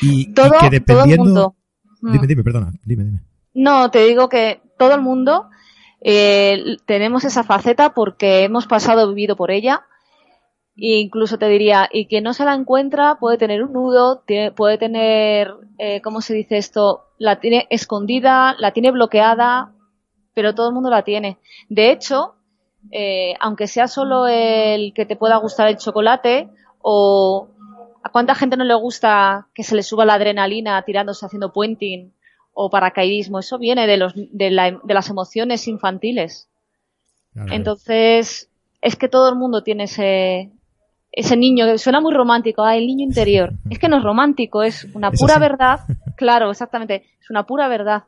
Y, todo, que dependiendo... mundo. Dime, dime, perdona, dime, dime. No, te digo que todo el mundo eh, tenemos esa faceta porque hemos pasado, vivido por ella incluso te diría, y que no se la encuentra puede tener un nudo, puede tener, eh, ¿cómo se dice esto? La tiene escondida, la tiene bloqueada, pero todo el mundo la tiene. De hecho, eh, aunque sea solo el que te pueda gustar el chocolate, o a cuánta gente no le gusta que se le suba la adrenalina tirándose haciendo puenting o paracaidismo, eso viene de, los, de, las emociones infantiles. Entonces, es que todo el mundo tiene ese, ese niño, que suena muy romántico, ah, el niño interior. Es que no es romántico, es una pura verdad. Claro, exactamente, es una pura verdad.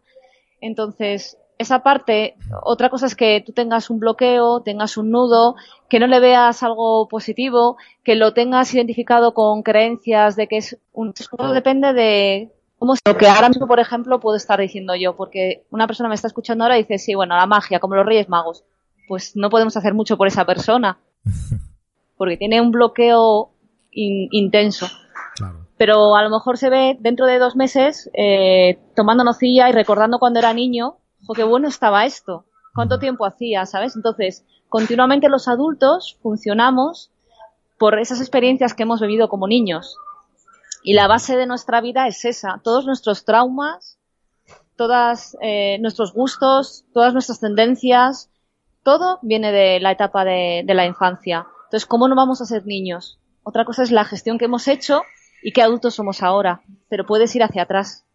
Entonces, esa parte, otra cosa es que tú tengas un bloqueo, tengas un nudo, que no le veas algo positivo, que lo tengas identificado con creencias de que es un... Todo depende de cómo lo que ahora mismo, por ejemplo, puedo estar diciendo yo, porque una persona me está escuchando ahora y dice, sí, bueno, la magia, como los Reyes Magos. Pues no podemos hacer mucho por esa persona. porque tiene un bloqueo intenso. Pero a lo mejor se ve dentro de dos meses eh, tomando nocilla y recordando cuando era niño, jo, qué bueno estaba esto, cuánto tiempo hacía, ¿sabes? Entonces, continuamente los adultos funcionamos por esas experiencias que hemos vivido como niños. Y la base de nuestra vida es esa, todos nuestros traumas, todos eh, nuestros gustos, todas nuestras tendencias, todo viene de la etapa de la infancia. Entonces, ¿cómo no vamos a ser niños? Otra cosa es la gestión que hemos hecho y qué adultos somos ahora, pero puedes ir hacia atrás.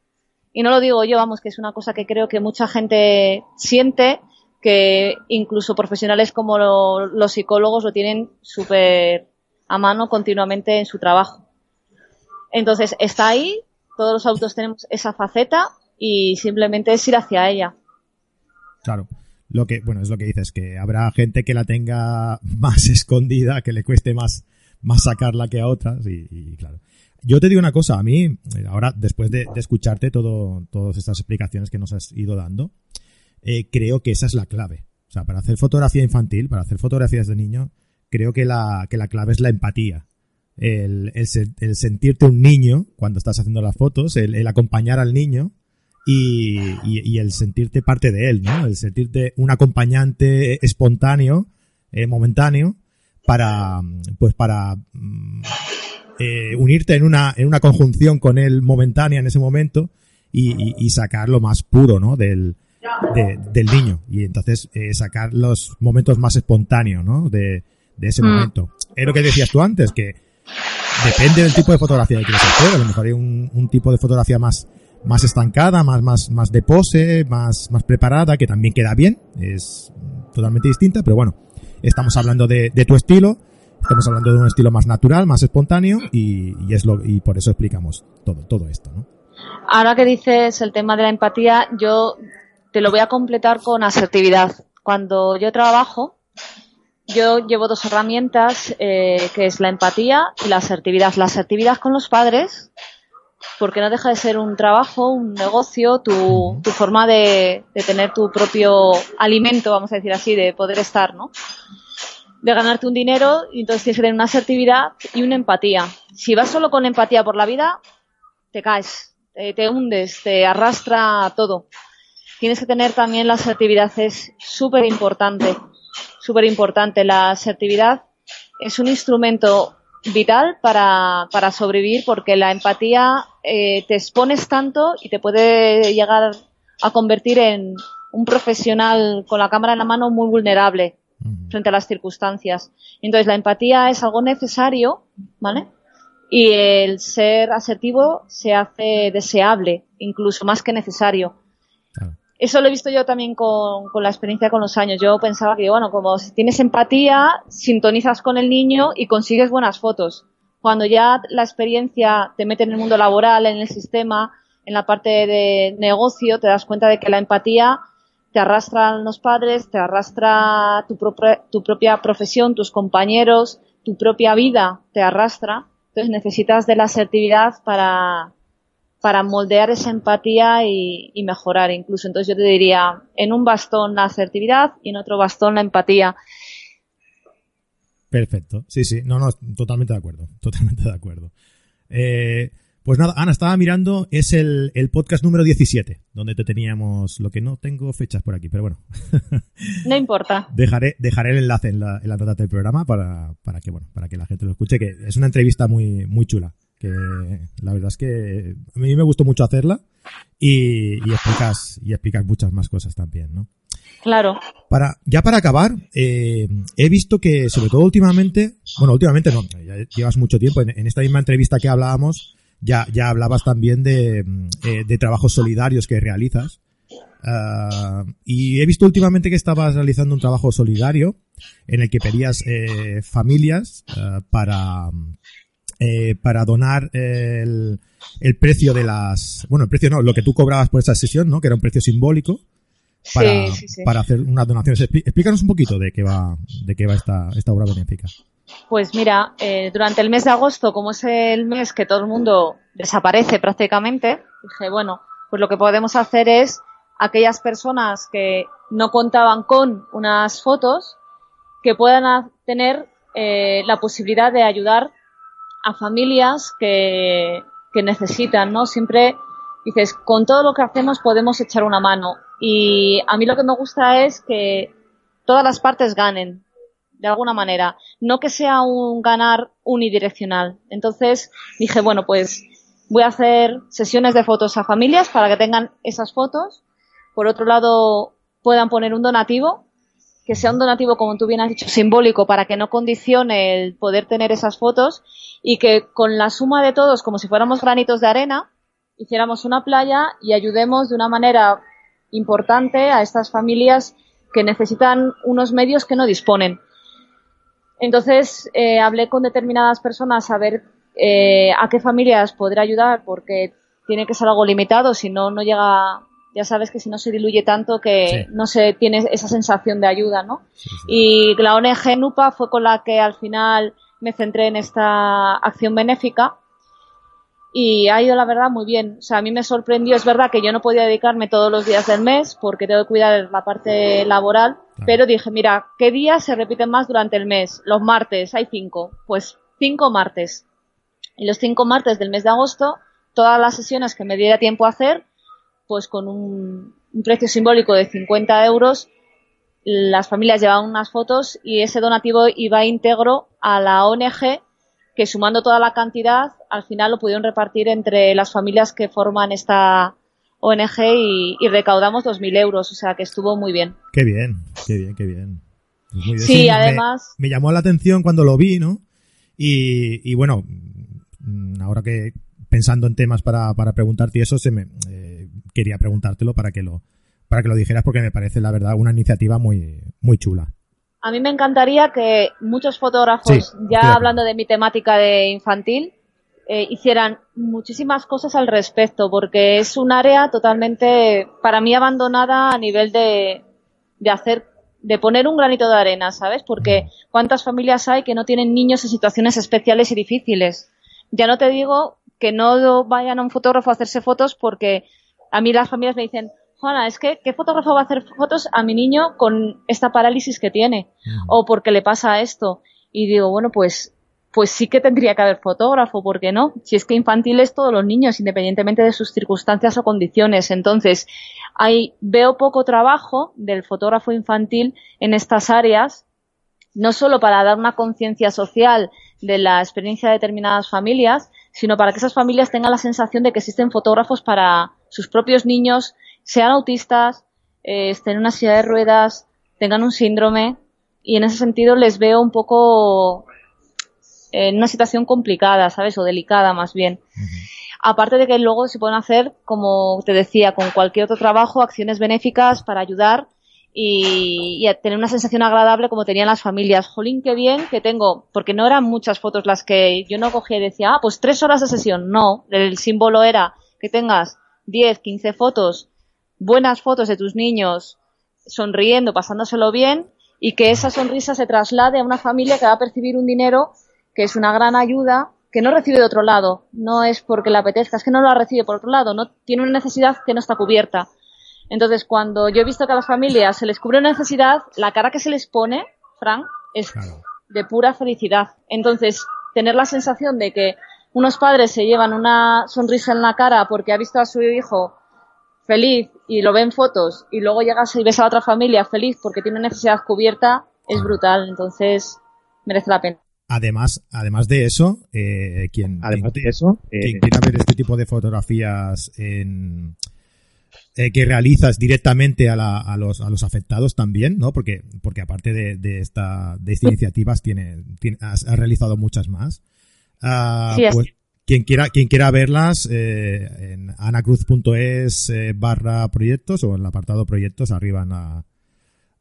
Y no lo digo yo, vamos, que es una cosa que creo que mucha gente siente, que incluso profesionales como los psicólogos lo tienen súper a mano continuamente en su trabajo. Entonces, está ahí, todos los adultos tenemos esa faceta y simplemente es ir hacia ella. Claro. Lo que, bueno, es lo que dices, que habrá gente que la tenga más escondida, que le cueste más, más sacarla que a otras, y, claro. Yo te digo una cosa, a mí, ahora, después de, escucharte todo, todas estas explicaciones que nos has ido dando, eh, creo que esa es la clave. O sea, para hacer fotografía infantil, para hacer fotografías de niño, creo que la, que la clave es la empatía. El, sentirte un niño cuando estás haciendo las fotos, el, acompañar al niño y, y, el sentirte parte de él, ¿no? El sentirte un acompañante espontáneo, eh, momentáneo, para, pues para mm, eh, unirte en una, en una conjunción con él momentánea en ese momento y, y sacar lo más puro, ¿no? Del, del niño. Y entonces eh, sacar los momentos más espontáneos, ¿no? De, de ese mm. momento. Es lo que decías tú antes, que depende del tipo de fotografía que quieras hacer. A lo mejor hay un, un tipo de fotografía más más estancada, más, más, más de pose, más, más preparada, que también queda bien, es totalmente distinta, pero bueno, estamos hablando de, de tu estilo, Estamos hablando de un estilo más natural, más espontáneo y, y es lo y por eso explicamos todo todo esto, ¿no? Ahora que dices el tema de la empatía, yo te lo voy a completar con asertividad. Cuando yo trabajo, yo llevo dos herramientas, eh, que es la empatía y la asertividad. La asertividad con los padres, porque no deja de ser un trabajo, un negocio, tu, tu forma de, de, tener tu propio alimento, vamos a decir así, de poder estar, ¿no? De ganarte un dinero, y entonces tienes que tener una asertividad y una empatía. Si vas solo con empatía por la vida, te caes, te, te hundes, te arrastra todo. Tienes que tener también la asertividad, es súper importante súper importante. La asertividad es un instrumento vital para, para sobrevivir porque la empatía eh, te expones tanto y te puede llegar a convertir en un profesional con la cámara en la mano muy vulnerable frente a las circunstancias. Entonces la empatía es algo necesario, ¿vale? Y el ser asertivo se hace deseable, incluso más que necesario eso lo he visto yo también con, con, la experiencia con los años. Yo pensaba que, bueno, como si tienes empatía, sintonizas con el niño y consigues buenas fotos. Cuando ya la experiencia te mete en el mundo laboral, en el sistema, en la parte de negocio, te das cuenta de que la empatía te arrastran los padres, te arrastra tu, propia, profesión, tus compañeros, tu propia vida te arrastra. Entonces necesitas de la asertividad para, para moldear esa empatía y, y, mejorar incluso. Entonces yo te diría, en un bastón la asertividad y en otro bastón la empatía. Perfecto, sí, sí, no, no, totalmente de acuerdo, totalmente de acuerdo. Eh, pues nada, Ana, estaba mirando, es el, el, podcast número 17, donde te teníamos, lo que no tengo fechas por aquí, pero bueno. No importa. dejaré, dejaré el enlace en la, en la nota del programa para, para que, bueno, para que la gente lo escuche, que es una entrevista muy, muy chula que la verdad es que a mí me gustó mucho hacerla y, y explicas y explicas muchas más cosas también, ¿no? Claro. Para, ya para acabar, eh, he visto que, sobre todo últimamente, bueno, últimamente no, ya llevas mucho tiempo, en, en esta misma entrevista que hablábamos, ya, ya hablabas también de, eh, de trabajos solidarios que realizas. Uh, y he visto últimamente que estabas realizando un trabajo solidario en el que pedías eh, familias uh, para, eh, para donar el, el, precio de las, bueno, el precio no, lo que tú cobrabas por esa sesión, ¿no? Que era un precio simbólico. Para, sí, sí, sí. para hacer unas donaciones. Explícanos un poquito de qué va, de qué va esta, esta obra benéfica. Pues mira, eh, durante el mes de agosto, como es el mes que todo el mundo desaparece prácticamente, dije, bueno, pues lo que podemos hacer es aquellas personas que no contaban con unas fotos, que puedan tener eh, la posibilidad de ayudar a familias que, que necesitan, ¿no? Siempre dices, con todo lo que hacemos podemos echar una mano. Y a mí lo que me gusta es que todas las partes ganen, de alguna manera. No que sea un ganar unidireccional. Entonces dije, bueno, pues voy a hacer sesiones de fotos a familias para que tengan esas fotos. Por otro lado, puedan poner un donativo, que sea un donativo, como tú bien has dicho, simbólico, para que no condicione el poder tener esas fotos y que con la suma de todos, como si fuéramos granitos de arena, hiciéramos una playa y ayudemos de una manera importante a estas familias que necesitan unos medios que no disponen. Entonces eh, hablé con determinadas personas a ver eh, a qué familias poder ayudar porque tiene que ser algo limitado, si no, no llega, ya sabes que si no se diluye tanto que sí. no se tiene esa sensación de ayuda, ¿no? Sí, sí. Y la ONG NUPA fue con la que al final me centré en esta acción benéfica y ha ido la verdad muy bien. O sea, a mí me sorprendió, es verdad que yo no podía dedicarme todos los días del mes porque tengo que cuidar la parte laboral, claro. pero dije, mira, ¿qué días se repiten más durante el mes? Los martes, hay cinco. Pues cinco martes. Y los cinco martes del mes de agosto, todas las sesiones que me diera tiempo a hacer, pues con un, un precio simbólico de 50 euros, las familias llevaban unas fotos y ese donativo iba íntegro a la ONG que sumando toda la cantidad, al final lo pudieron repartir entre las familias que forman esta ONG y, y recaudamos 2.000 euros, o sea que estuvo muy bien. Qué bien, qué bien, qué bien. Pues bien. Sí, además... Me, me, llamó la atención cuando lo vi, ¿no? Y, y bueno, ahora que pensando en temas para, para preguntarte y eso, se me, eh, quería preguntártelo para que lo, para que lo dijeras porque me parece la verdad una iniciativa muy, muy chula. A mí me encantaría que muchos fotógrafos, ya hablando de mi temática de infantil, eh, hicieran muchísimas cosas al respecto, porque es un área totalmente, para mí, abandonada a nivel de, de hacer, de poner un granito de arena, ¿sabes? Porque cuántas familias hay que no tienen niños en situaciones especiales y difíciles. Ya no te digo que no vayan a un fotógrafo a hacerse fotos porque a mí las familias me dicen, Juana, es que, ¿qué fotógrafo va a hacer fotos a mi niño con esta parálisis que tiene? O porque le pasa esto. Y digo, bueno, pues, pues sí que tendría que haber fotógrafo, ¿por qué no? Si es que infantiles todos los niños, independientemente de sus circunstancias o condiciones. Entonces, hay, veo poco trabajo del fotógrafo infantil en estas áreas, no solo para dar una conciencia social de la experiencia de determinadas familias, sino para que esas familias tengan la sensación de que existen fotógrafos para sus propios niños sean autistas, eh, estén en una silla de ruedas, tengan un síndrome y en ese sentido les veo un poco en una situación complicada, ¿sabes? O delicada más bien. Aparte de que luego se pueden hacer, como te decía, con cualquier otro trabajo, acciones benéficas para ayudar y, tener una sensación agradable como tenían las familias. Jolín, qué bien que tengo, porque no eran muchas fotos las que yo no cogía y decía, ah, pues tres horas de sesión. No, el símbolo era que tengas 10, 15 fotos buenas fotos de tus niños sonriendo, pasándoselo bien y que esa sonrisa se traslade a una familia que va a percibir un dinero que es una gran ayuda que no recibe de otro lado. No es porque le apetezca, es que no la recibe por otro lado, no tiene una necesidad que no está cubierta. Entonces, cuando yo he visto que a las familias se les cubre una necesidad, la cara que se les pone, Frank, es de pura felicidad. Entonces, tener la sensación de que unos padres se llevan una sonrisa en la cara porque ha visto a su hijo feliz y lo ven fotos y luego llegas y ves a otra familia feliz porque tiene necesidad cubierta, es brutal. Entonces, merece la pena. Además, además de eso, eh, quien, además de eso, quien eh, quiera ver este tipo de fotografías en, eh, que realizas directamente a, la, a, los, a los afectados también, ¿no? Porque, porque aparte de, de esta, de estas iniciativas, tiene, tiene has, realizado muchas más. Uh, sí, pues, quien quiera, quien quiera verlas, eh, en anacruz.es eh, barra proyectos o en el apartado proyectos arriba en la,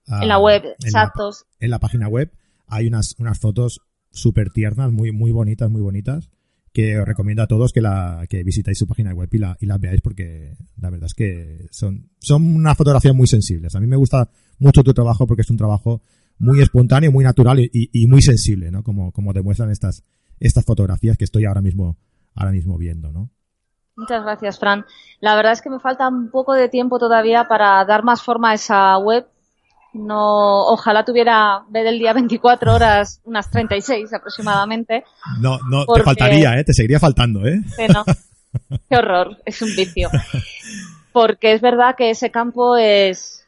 en la web, exactos. en la página web hay unas, unas fotos súper tiernas, muy, muy bonitas, muy bonitas, que os recomiendo a todos que la, que visitáis su página web y la, y las veáis porque la verdad es que son, son unas fotografías muy sensibles. A mí me gusta mucho tu trabajo porque es un trabajo muy espontáneo, muy natural y, y muy sensible, ¿no? Como, como demuestran estas, estas fotografías que estoy ahora mismo ahora mismo viendo, ¿no? Muchas gracias, Fran. La verdad es que me falta un poco de tiempo todavía para dar más forma a esa web. No, ojalá tuviera ver el día 24 horas, unas 36 aproximadamente. No, no, te faltaría, ¿eh? Te seguiría faltando, ¿eh? no. Qué horror, es un vicio. Porque es verdad que ese campo es,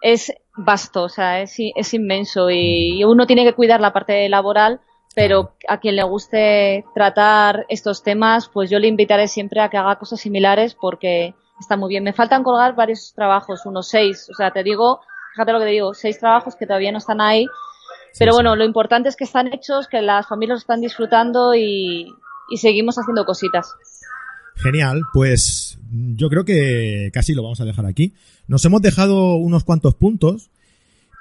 es vasto, o sea, es, es inmenso y uno tiene que cuidar la parte laboral pero a quien le guste tratar estos temas, pues yo le invitaré siempre a que haga cosas similares porque está muy bien. Me faltan colgar varios trabajos, unos seis, o sea, te digo, fíjate lo que te digo, seis trabajos que todavía no están ahí, pero bueno, lo importante es que están hechos, que las familias están disfrutando y, y seguimos haciendo cositas. Genial, pues yo creo que casi lo vamos a dejar aquí. Nos hemos dejado unos cuantos puntos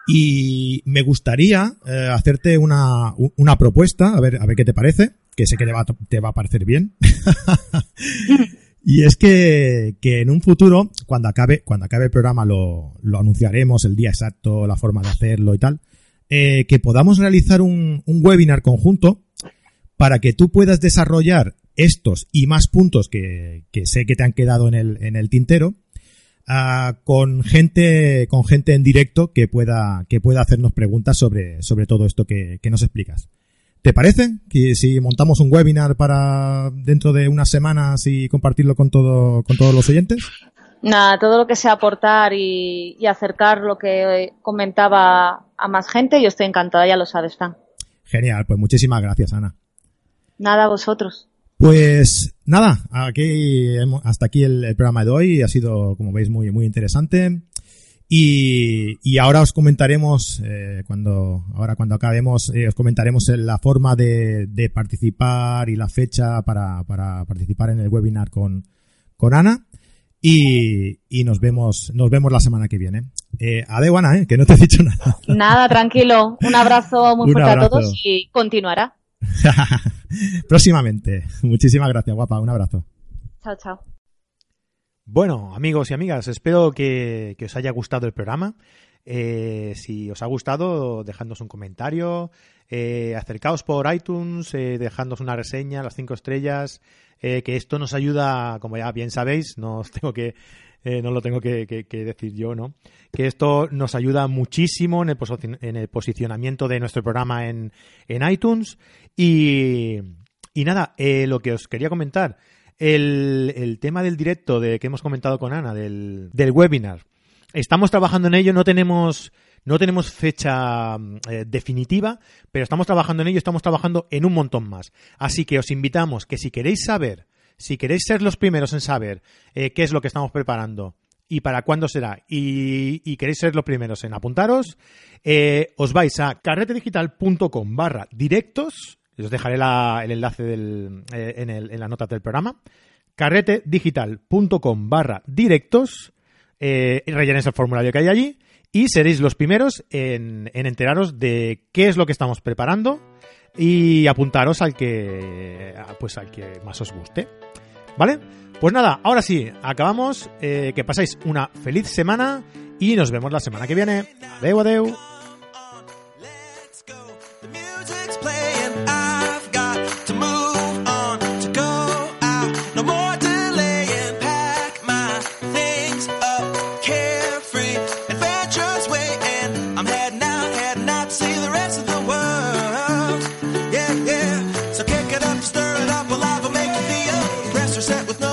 y me gustaría eh, hacerte una, una propuesta, a ver, a ver qué te parece, que sé que te va, te va a parecer bien. y es que, que en un futuro, cuando acabe, cuando acabe el programa lo, lo anunciaremos, el día exacto, la forma de hacerlo y tal, eh, que podamos realizar un, un webinar conjunto para que tú puedas desarrollar estos y más puntos que, que sé que te han quedado en el, en el tintero con gente, con gente en directo que pueda, que pueda hacernos preguntas sobre, sobre todo esto que, que nos explicas. ¿Te parece que si montamos un webinar para dentro de unas semanas y compartirlo con todo, con todos los oyentes? Nada, todo lo que sea aportar y, y acercar lo que comentaba a más gente, yo estoy encantada, ya lo sabes, Fran. Genial, pues muchísimas gracias, Ana. Nada, a vosotros. Pues nada, aquí hasta aquí el, programa de hoy ha sido, como veis, muy muy interesante. Y, y ahora os comentaremos eh, cuando ahora cuando acabemos eh, os comentaremos la forma de, de participar y la fecha para, para, participar en el webinar con, con Ana y, y nos vemos nos vemos la semana que viene. Eh, adeu, Ana, ¿eh? que no te he dicho nada. Nada, tranquilo. Un abrazo muy fuerte a todos y continuará. Próximamente. Muchísimas gracias, guapa. Un abrazo. Chao, chao. Bueno, amigos y amigas, espero que, os haya gustado el programa. Eh, si os ha gustado, dejadnos un comentario, eh, acercaos por iTunes, eh, dejadnos una reseña, las cinco estrellas, eh, que esto nos ayuda, como ya bien sabéis, no os tengo que, no lo tengo que, decir yo, ¿no? Que esto nos ayuda muchísimo en el, en el posicionamiento de nuestro programa en, en iTunes. Y, y nada, lo que os quería comentar, el, el, tema del directo de que hemos comentado con Ana, del, del webinar. Estamos trabajando en ello, no tenemos no tenemos fecha mm, eh, definitiva, pero estamos trabajando en ello, estamos trabajando en un montón más. Así que os invitamos que si queréis saber, si queréis ser los primeros en saber eh, qué es lo que estamos preparando y para cuándo será, y, queréis ser los primeros en apuntaros, eh, os vais a carretedigital.com barra directos, os dejaré el enlace en, en la nota del programa, carretedigital.com barra directos, rellenéis el formulario que hay allí, y seréis los primeros en, enteraros de qué es lo que estamos preparando y apuntaros al que pues al que más os guste. ¿Vale? Pues nada, ahora sí, acabamos. Eh, que pasáis una feliz semana y nos vemos la semana que viene. Adeu, adeu. with no